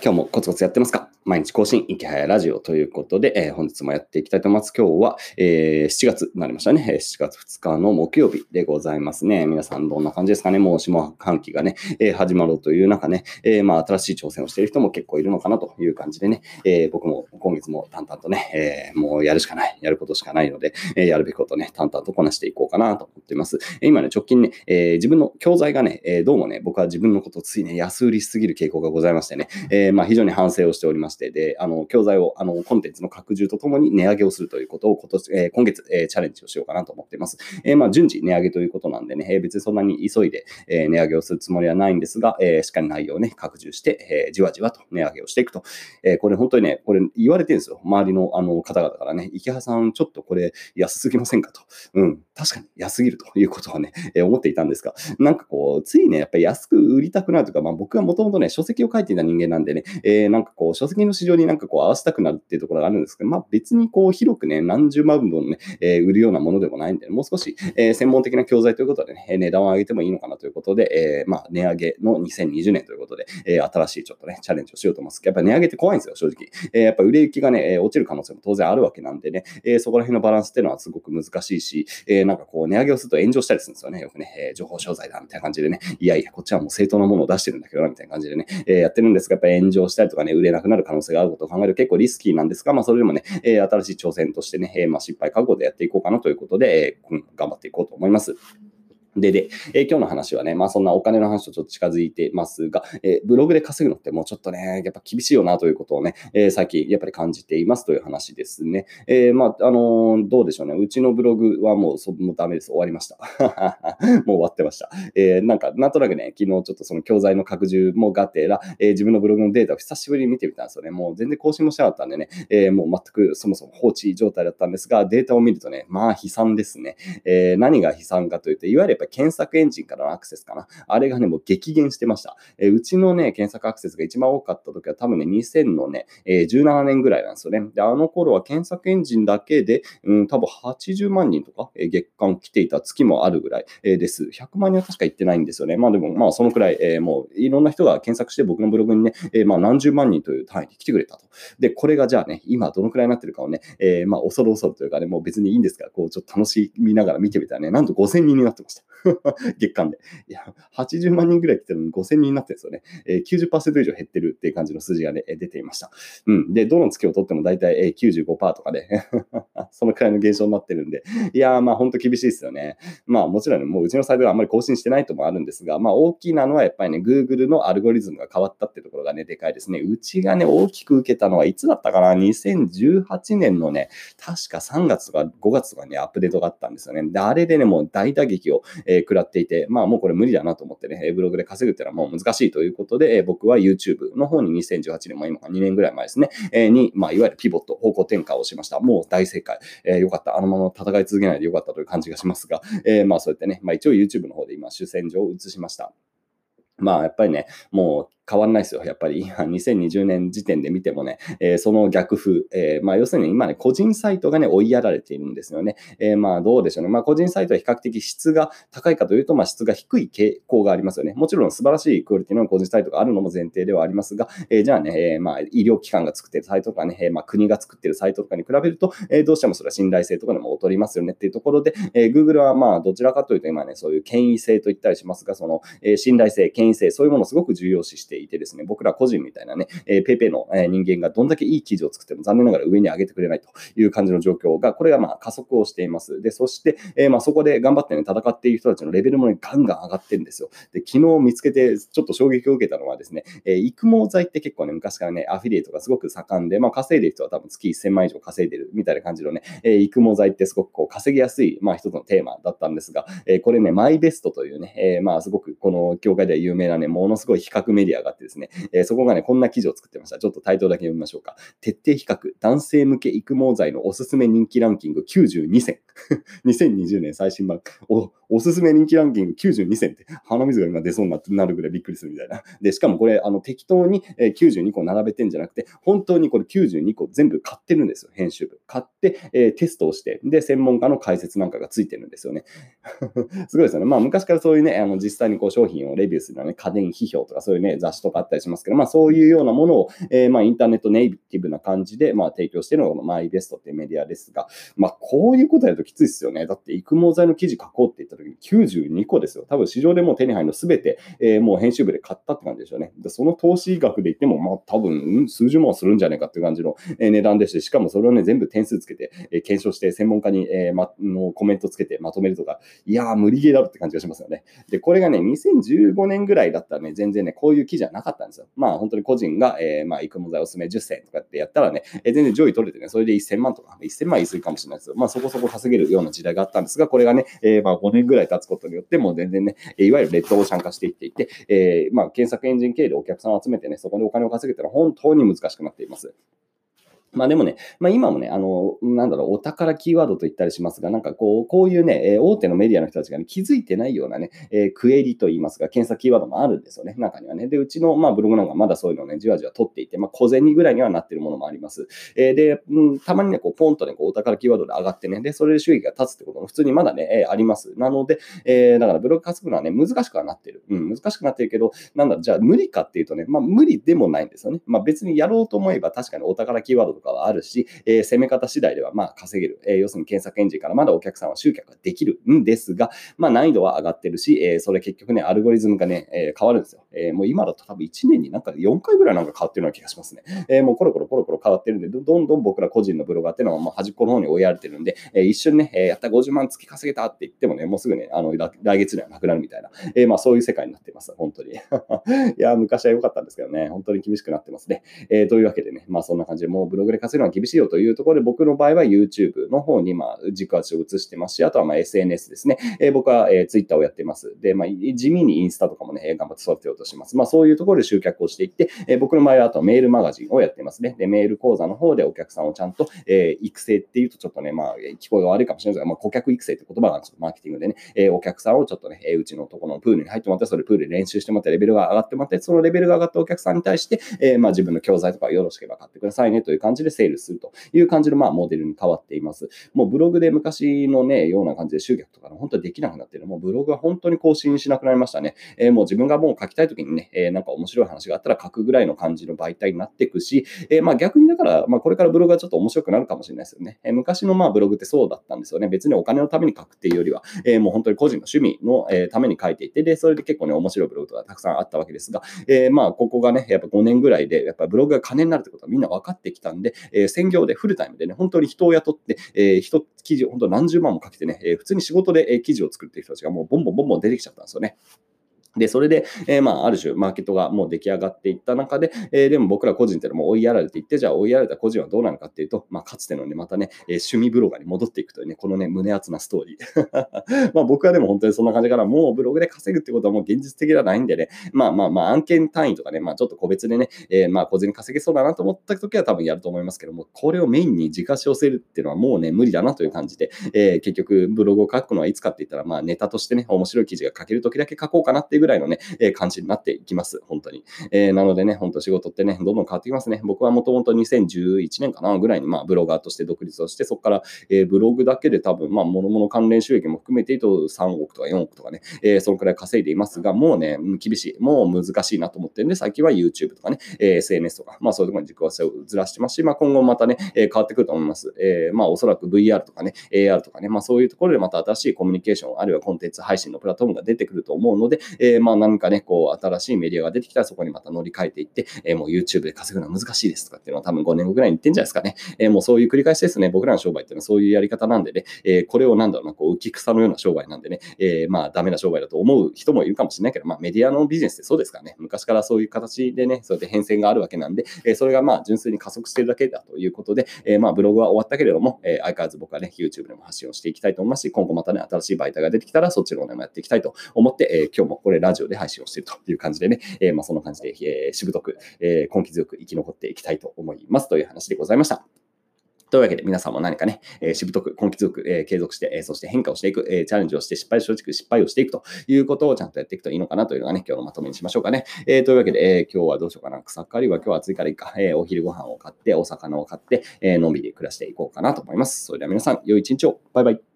今日もコツコツやってますか？毎日更新、いきはやラジオということで、えー、本日もやっていきたいと思います。今日は、えー、7月になりましたね。7月2日の木曜日でございますね。皆さんどんな感じですかね？もう下半期がね、えー、始まろうという中ね、えまあ新しい挑戦をしている人も結構いるのかなという感じでね、え僕も今月も淡々とね、えもうやるしかない、やることしかないので、えやるべきことね、淡々とこなしていこうかなと思っています。今ね、直近ね、え自分の教材がね、えどうもね、僕は自分のことをついね、安売りしすぎる傾向がございましてね、えまあ非常に反省をしておりまして、で、あの、教材を、あの、コンテンツの拡充とともに値上げをするということを今年、えー、今月、えー、チャレンジをしようかなと思っています。え、まあ、順次値上げということなんでね、え、別にそんなに急いで、え、値上げをするつもりはないんですが、え、しっかり内容をね、拡充して、え、じわじわと値上げをしていくと。え、これ本当にね、これ言われてるんですよ。周りのあの方々からね、池原さん、ちょっとこれ安すぎませんか？と。うん、確かに安すぎるということはね、え、思っていたんですが、なんかこう、ついね、やっぱり安く売りたくなるというか、まあ僕はもともとね、書籍を書いていた人間なんでね、えー、なんかこう、書籍の市場になんかこう合わせたくなるっていうところがあるんですけど、まあ別にこう広くね、何十万本ね、えー、売るようなものでもないんで、もう少し、えー、専門的な教材ということでね、値段を上げてもいいのかなということで、えー、まあ値上げの2020年ということで、えー、新しいちょっとね、チャレンジをしようと思います。やっぱ値上げって怖いんですよ、正直。えー、やっぱ売れ行きがね、落ちる可能性も当然あるわけなんでね、えー、そこら辺のバランスっていうのはすごく難しいし、えー、なんかこう値上げをすると炎上したりするんですよね、よくね、えー、情報商材だみたいな感じでね、いやいや、こっちはもう正当なものを出してるんだけどな、みたいな感じでね、えー、やってるんですが、やっぱり炎上したりとかね、売れなくなる可能性があることを考えると結構リスキーなんですが、まあそれでもね、え、新しい挑戦としてね、え、まあ失敗覚悟でやっていこうかなということで、えー、頑張っていこうと思います。で、で、えー、今日の話はね、まあそんなお金の話とちょっと近づいてますが、えー、ブログで稼ぐのってもうちょっとね、やっぱ厳しいよなということをね、えー、最近やっぱり感じていますという話ですね。えまあ、あのどうでしょうね。うちのブログはもうそもうダメです。終わりました。もう終わってました。えなんか、なんとなくね、昨日ちょっとその教材の拡充もがてら、え自分のブログのデータを久しぶりに見てみたんですよね。もう全然更新もしなかったんでね、えもう全くそもそも放置状態だったんですが、データを見るとね、まあ悲惨ですね。え何が悲惨かというと、いわゆるやっぱ検索エンジンからのアクセスかな。あれがね、もう激減してました。え、うちのね、検索アクセスが一番多かった時は多分ね、2000のね、え、17年ぐらいなんですよね。で、あの頃は検索エンジンだけで、うん、多分80万人とか、え、月間来ていた月もあるぐらい、え、です。100万人は確か行ってないんですよね。まあでも、まあそのくらい、え、もういろんな人が検索して僕のブログにね、え、まあ何十万人という単位で来てくれたと。で、これがじゃあね、今どのくらいになってるかをね、え、まあ恐る恐るというかね、もう別にいいんですが、こうちょっと楽しみながら見てみたらね、なんと5000人になってました。月間で。いや、80万人ぐらい来てるのに5000人になってるんですよね。えー、90%以上減ってるっていう感じの数字がね、出ていました。うん。で、どの月を取っても大体95%とかで、そのくらいの減少になってるんで、いやー、まあ本当厳しいですよね。まあもちろんね、もううちのサイトがあんまり更新してないともあるんですが、まあ大きなのはやっぱりね、Google のアルゴリズムが変わったってところがね、でかいですね。うちがね、大きく受けたのはいつだったかな ?2018 年のね、確か3月とか5月とかに、ね、アップデートがあったんですよね。で、あれでね、もう大打撃を、えー、食らっていて、まあもうこれ無理だなと思ってね、ブログで稼ぐっていうのはもう難しいということでえ、僕は YouTube の方に2018年、も今か2年ぐらい前ですね、えに、まあ、いわゆるピボット、方向転換をしました。もう大正解。えー、よかった。あのまま戦い続けないでよかったという感じがしますが、えー、まあそうやってね、まあ一応 YouTube の方で今主戦場を移しました。まあやっぱりね、もう変わんないですよ。やっぱり 2020年時点で見てもね、えー、その逆風、えー、まあ要するに今ね、個人サイトがね、追いやられているんですよね。えー、まあどうでしょうね。まあ個人サイトは比較的質が高いかというと、まあ質が低い傾向がありますよね。もちろん素晴らしいクオリティの個人サイトがあるのも前提ではありますが、え、じゃあね、え、まあ医療機関が作ってるサイトとかね、え、まあ国が作ってるサイトとかに比べると、え、どうしてもそれは信頼性とかでも劣りますよねっていうところで、え、Google はまあどちらかというと今ね、そういう権威性と言ったりしますが、その、え、信頼性、権威性、そういうものをすごく重要視していてですね、僕ら個人みたいなね、えー、ペイペイの人間がどんだけいい記事を作っても残念ながら上に上げてくれないという感じの状況が、これがまあ加速をしています。で、そして、えー、まあそこで頑張ってね、戦っている人たちのレベルもね、ガンガン上がってるんですよ。で、昨日見つけてちょっと衝撃を受けたのはですね、えー、育毛剤って結構ね、昔からね、アフィリエイトがすごく盛んで、まあ稼いでる人は多分月1000万以上稼いでるみたいな感じのね、えー、育毛剤ってすごくこう稼ぎやすい、まあ一つのテーマだったんですが、えー、これね、マイベストというね、えー、まあすごくこの業界では有名なね、ものすごい比較メディアがあってですね、えー、そこがね、こんな記事を作ってました。ちょっとタイトルだけ読みましょうか。徹底比較、男性向け育毛剤のおすすめ人気ランキング92選。2020年最新版お、おすすめ人気ランキング92選って鼻水が今出そうになるぐらいびっくりするみたいな。で、しかもこれ、あの適当に92個並べてんじゃなくて、本当にこれ92個全部買ってるんですよ、編集部。買って、えー、テストをして、で、専門家の解説なんかがついてるんですよね。すごいですよね。まあ、昔からそういうね、あの実際にこう商品をレビューするのはね、家電批評とかそういうね、雑誌とかあったりしますけど、まあ、そういうようなものを、えー、まあ、インターネットネイティブな感じで、まあ、提供してるのがマイベストっていうメディアですが、まあ、こういうことやるときついですよね。だって、育毛剤の記事書こうって言ったときに92個ですよ。多分市場でもう手に入るのすべて、えー、もう編集部で買ったって感じでしょうね。でその投資額で言っても、まあ、多分、数十万するんじゃないかっていう感じの、え値段でして、しかもそれをね、全部点数つけて、え検証して、専門家に、えーま、のコメントつけてまとめるとか、いやー、無理ゲーだろって感じがしますよね。で、これがね、2015年ぐらいだったらね、全然ね、こういう記事はなかったんですよ。まあ、本当に個人が、えー、まあ、育毛剤おすすめ10選とかってやったらね、え、全然上位取れてね、それで1000万とか、1000万言い過ぎかもしれないですよ。まあ、そこそこ稼げるような時代があったんですが、これがね、えー、まあ、5年ぐらい経つことによって、もう全然ね、いわゆるレッドオーシャン化していっていて、えー、まあ、検索エンジン経由でお客さんを集めてね、そこでお金を稼げたら本当に難しくなっています。まあでもね、まあ今もね、あの、なんだろう、お宝キーワードと言ったりしますが、なんかこう、こういうね、え大手のメディアの人たちが、ね、気づいてないようなね、えー、クエリと言いますが、検索キーワードもあるんですよね、中にはね。で、うちの、まあ、ブログなんかまだそういうのをね、じわじわ取っていて、まあ小銭ぐらいにはなってるものもあります。えー、で、うん、たまにね、こう、ポンとね、こうお宝キーワードで上がってね、で、それで収益が立つってことも普通にまだね、えー、あります。なので、えー、だからブログ稼ぐのはね、難しくはなってる。うん、難しくなってるけど、なんだろう、じゃあ無理かっていうとね、まあ無理でもないんですよね。まあ別にやろうと思えば確かにお宝キーワードとかはあるし、えー、攻め方次第ではまあ稼げる、えー、要するに検索エンジンからまだお客さんは集客ができるんですが、まあ、難易度は上がってるし、えー、それ結局ね、アルゴリズムがね、えー、変わるんですよ。えー、もう今だと多分1年になんか4回ぐらいなんか変わってるような気がしますね。えー、もうコロコロコロコロ変わってるんで、どんどん僕ら個人のブロガーっていうのはもう端っこの方に追いやられてるんで、えー、一瞬ね、えー、やった50万月稼げたって言ってもね、もうすぐね、あの来月にはなくなるみたいな、えー、まあそういう世界になっています、本当に。いや、昔は良かったんですけどね、本当に厳しくなってますね。えー、というわけでね、まあそんな感じでもうブログで稼ぐのは厳しいよというところで、僕の場合は YouTube の方に、まあ、軸足を移してますし、あとはまあ SNS ですね。えー、僕は、えー、Twitter をやってます。で、まあ、地味にインスタとかもね、頑張って育てようとします。まあ、そういうところで集客をしていって、えー、僕の場合はあとメールマガジンをやってますね。で、メール講座の方でお客さんをちゃんと、えー、育成っていうとちょっとね、まあ、聞こえが悪いかもしれないですが、まあ、顧客育成って言葉があるんですよ。マーケティングでね、えー、お客さんをちょっとね、えー、うちのところのプールに入ってもらって、それプールで練習してもらって、レベルが上がってもらって、そのレベルが上がったお客さんに対して、えー、まあ、自分の教材とかよろしければ買ってくださいねという感じでセールするという感じの、まあ、モデルに変わっています。もうブログで昔のね、ような感じで集客とかの本当にできなくなっている。もうブログは本当に更新しなくなりましたね。えー、もう自分がもう書きたいときにね、えー、なんか面白い話があったら書くぐらいの感じの媒体になっていくし、えー、まあ逆にだから、まあこれからブログはちょっと面白くなるかもしれないですよね。え昔のまあブログってそうだったんですよね。別にお金のために書くっていうよりは、えもう本当に個人の趣味の、えために書いていて、で、それで結構ね、面白いブログとかたくさんあったわけですが、えまあここがね、やっぱ5年ぐらいで、やっぱブログが金になるってことはみんな分かってきたんで、え専業でフルタイムでね、本当に人を雇って、え人、記事、本当何十万もかけてね、え普通に仕事で、え記事を作っている人たちがもうボンボンボンボン出てきちゃったんですよね。で、それで、えー、まあ、ある種、マーケットがもう出来上がっていった中で、えー、でも僕ら個人っていうのも追いやられていって、じゃあ追いやられた個人はどうなのかっていうと、まあ、かつてのね、またね、えー、趣味ブロガーに戻っていくというね、このね、胸熱なストーリー。まあ、僕はでも本当にそんな感じから、もうブログで稼ぐってことはもう現実的ではないんでね、まあまあまあ、案件単位とかね、まあ、ちょっと個別でね、えー、まあ、小銭稼げそうだなと思った時は多分やると思いますけども、これをメインに自家し寄せるっていうのはもうね、無理だなという感じで、えー、結局、ブログを書くのはいつかって言ったら、まあ、ネタとしてね、面白い記事が書ける時だけ書こうかなっていうぐらいのね、えー、感じになっていきます。本当に。えー、なのでね、本当仕事ってね、どんどん変わってきますね。僕はもともと2011年かなぐらいに、まあ、ブロガーとして独立をして、そこから、えー、ブログだけで多分、まあ、諸々関連収益も含めて言うと3億とか4億とかね、えー、そのくらい稼いでいますが、もうね、厳しい。もう難しいなと思ってるんで、最近は YouTube とかね、えー、SNS とか、まあそういうところに軸足をずらしてますし、まあ今後またね、えー、変わってくると思います。えー、まあおそらく VR とかね、AR とかね、まあそういうところでまた新しいコミュニケーション、あるいはコンテンツ配信のプラットフォームが出てくると思うので、えー、まあ何かね、こう新しいメディアが出てきたらそこにまた乗り換えていって、えー、もう YouTube で稼ぐのは難しいですとかっていうのは多分5年後ぐらいに言ってんじゃないですかね。えー、もうそういう繰り返しですね。僕らの商売っていうのはそういうやり方なんでね、えー、これをなんだろうな、こう浮き草のような商売なんでね、えー、まあダメな商売だと思う人もいるかもしれないけど、まあメディアのビジネスってそうですからね。昔からそういう形でね、そうやって変遷があるわけなんで、えー、それがまあ純粋に加速してるだけだということで、えー、まあブログは終わったけれども、えー、相変わらず僕はね、YouTube でも発信をしていきたいと思いますし、今後またね、新しい媒体が出てきたら、そっちの方でもやっていきたいと思って、えー、今日もこれラジオで配信をしているという感じでね、えー、まあそんな感じで、えー、しぶとく、えー、根気強く生き残っていきたいと思いますという話でございました。というわけで、皆さんも何かね、えー、しぶとく、根気強く、えー、継続して、えー、そして変化をしていく、え、チャレンジをして失敗正直失敗をしていくということをちゃんとやっていくといいのかなというのがね、今日のまとめにしましょうかね。え、というわけで、え、今日はどうしようかな。草刈りは今日は暑いからいいか。え、お昼ご飯を買って、お魚を買って、え、のんびり暮らしていこうかなと思います。それでは皆さん、良い一日を。バイバイ。